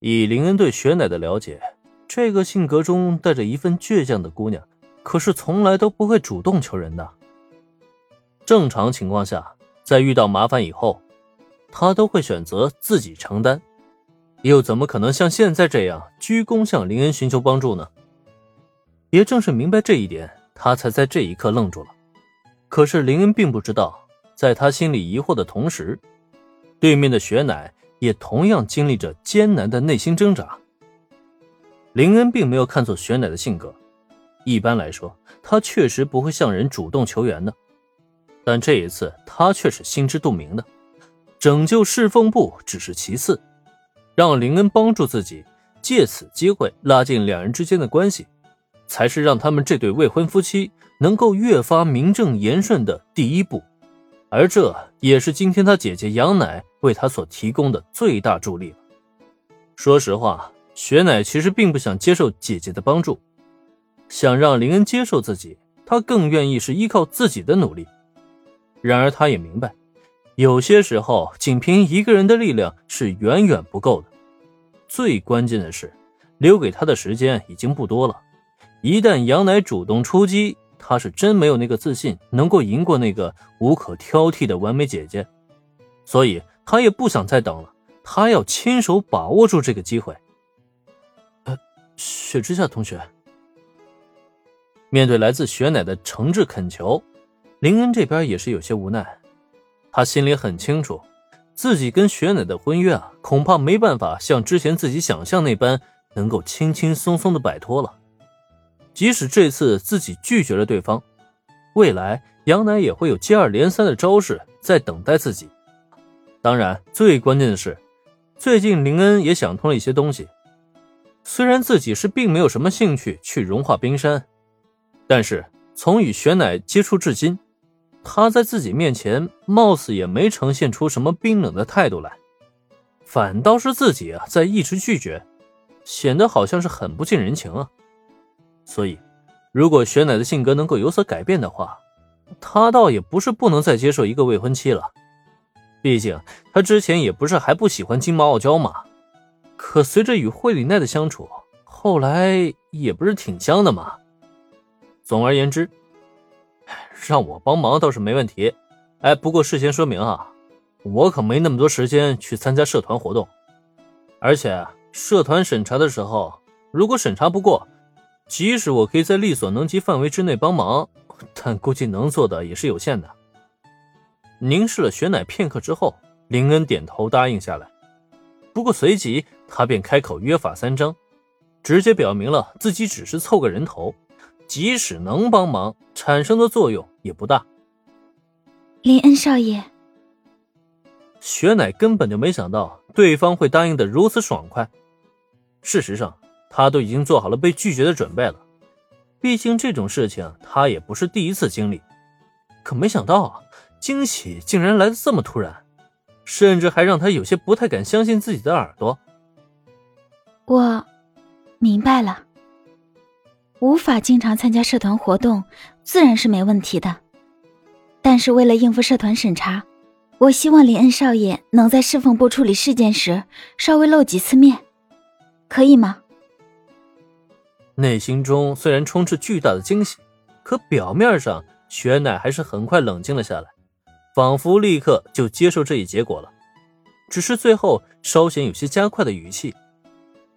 以林恩对雪乃的了解，这个性格中带着一份倔强的姑娘，可是从来都不会主动求人的。正常情况下，在遇到麻烦以后，她都会选择自己承担，又怎么可能像现在这样鞠躬向林恩寻求帮助呢？也正是明白这一点，他才在这一刻愣住了。可是林恩并不知道，在他心里疑惑的同时，对面的雪乃也同样经历着艰难的内心挣扎。林恩并没有看错雪乃的性格，一般来说，他确实不会向人主动求援的。但这一次，他却是心知肚明的，拯救侍奉部只是其次，让林恩帮助自己，借此机会拉近两人之间的关系。才是让他们这对未婚夫妻能够越发名正言顺的第一步，而这也是今天他姐姐杨乃为他所提供的最大助力了。说实话，雪乃其实并不想接受姐姐的帮助，想让林恩接受自己，他更愿意是依靠自己的努力。然而，他也明白，有些时候仅凭一个人的力量是远远不够的。最关键的是，留给他的时间已经不多了。一旦杨乃主动出击，他是真没有那个自信能够赢过那个无可挑剔的完美姐姐，所以他也不想再等了，他要亲手把握住这个机会。呃，雪之下同学，面对来自雪乃的诚挚恳求，林恩这边也是有些无奈，他心里很清楚，自己跟雪乃的婚约啊，恐怕没办法像之前自己想象那般能够轻轻松松的摆脱了。即使这次自己拒绝了对方，未来杨乃也会有接二连三的招式在等待自己。当然，最关键的是，最近林恩也想通了一些东西。虽然自己是并没有什么兴趣去融化冰山，但是从与玄乃接触至今，他在自己面前貌似也没呈现出什么冰冷的态度来，反倒是自己啊在一直拒绝，显得好像是很不近人情啊。所以，如果雪乃的性格能够有所改变的话，他倒也不是不能再接受一个未婚妻了。毕竟他之前也不是还不喜欢金毛傲娇嘛。可随着与惠里奈的相处，后来也不是挺香的嘛。总而言之，让我帮忙倒是没问题。哎，不过事先说明啊，我可没那么多时间去参加社团活动，而且社团审查的时候，如果审查不过。即使我可以在力所能及范围之内帮忙，但估计能做的也是有限的。凝视了雪乃片刻之后，林恩点头答应下来。不过随即他便开口约法三章，直接表明了自己只是凑个人头，即使能帮忙，产生的作用也不大。林恩少爷，雪乃根本就没想到对方会答应的如此爽快。事实上。他都已经做好了被拒绝的准备了，毕竟这种事情他也不是第一次经历。可没想到啊，惊喜竟然来的这么突然，甚至还让他有些不太敢相信自己的耳朵。我明白了，无法经常参加社团活动，自然是没问题的。但是为了应付社团审查，我希望林恩少爷能在侍奉部处理事件时稍微露几次面，可以吗？内心中虽然充斥巨大的惊喜，可表面上雪乃还是很快冷静了下来，仿佛立刻就接受这一结果了。只是最后稍显有些加快的语气，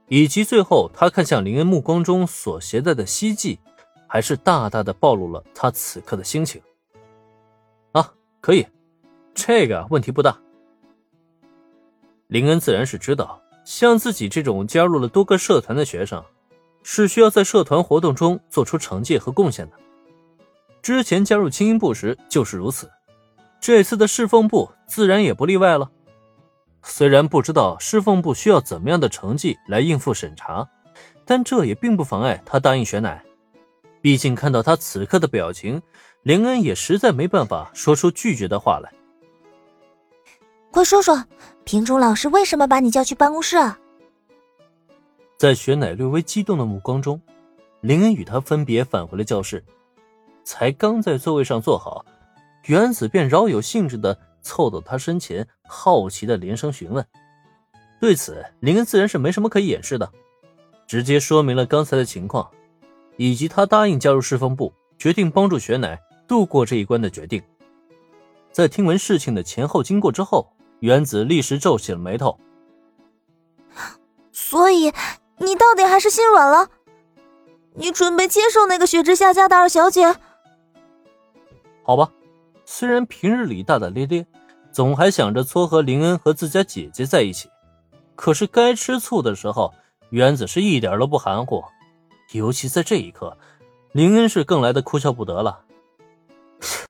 以及最后他看向林恩目光中所携带的希冀，还是大大的暴露了他此刻的心情。啊，可以，这个问题不大。林恩自然是知道，像自己这种加入了多个社团的学生。是需要在社团活动中做出成绩和贡献的。之前加入青音部时就是如此，这次的侍奉部自然也不例外了。虽然不知道侍奉部需要怎么样的成绩来应付审查，但这也并不妨碍他答应雪乃。毕竟看到他此刻的表情，林恩也实在没办法说出拒绝的话来。快说说，平中老师为什么把你叫去办公室啊？在雪乃略微激动的目光中，林恩与他分别返回了教室。才刚在座位上坐好，原子便饶有兴致的凑到他身前，好奇的连声询问：“对此，林恩自然是没什么可以掩饰的，直接说明了刚才的情况，以及他答应加入侍奉部，决定帮助雪乃度过这一关的决定。在听闻事情的前后经过之后，原子立时皱起了眉头。所以，你到底还是心软了？你准备接受那个血之下家的二小姐？好吧，虽然平日里大大咧咧，总还想着撮合林恩和自家姐姐在一起，可是该吃醋的时候，原子是一点都不含糊。尤其在这一刻，林恩是更来的哭笑不得了。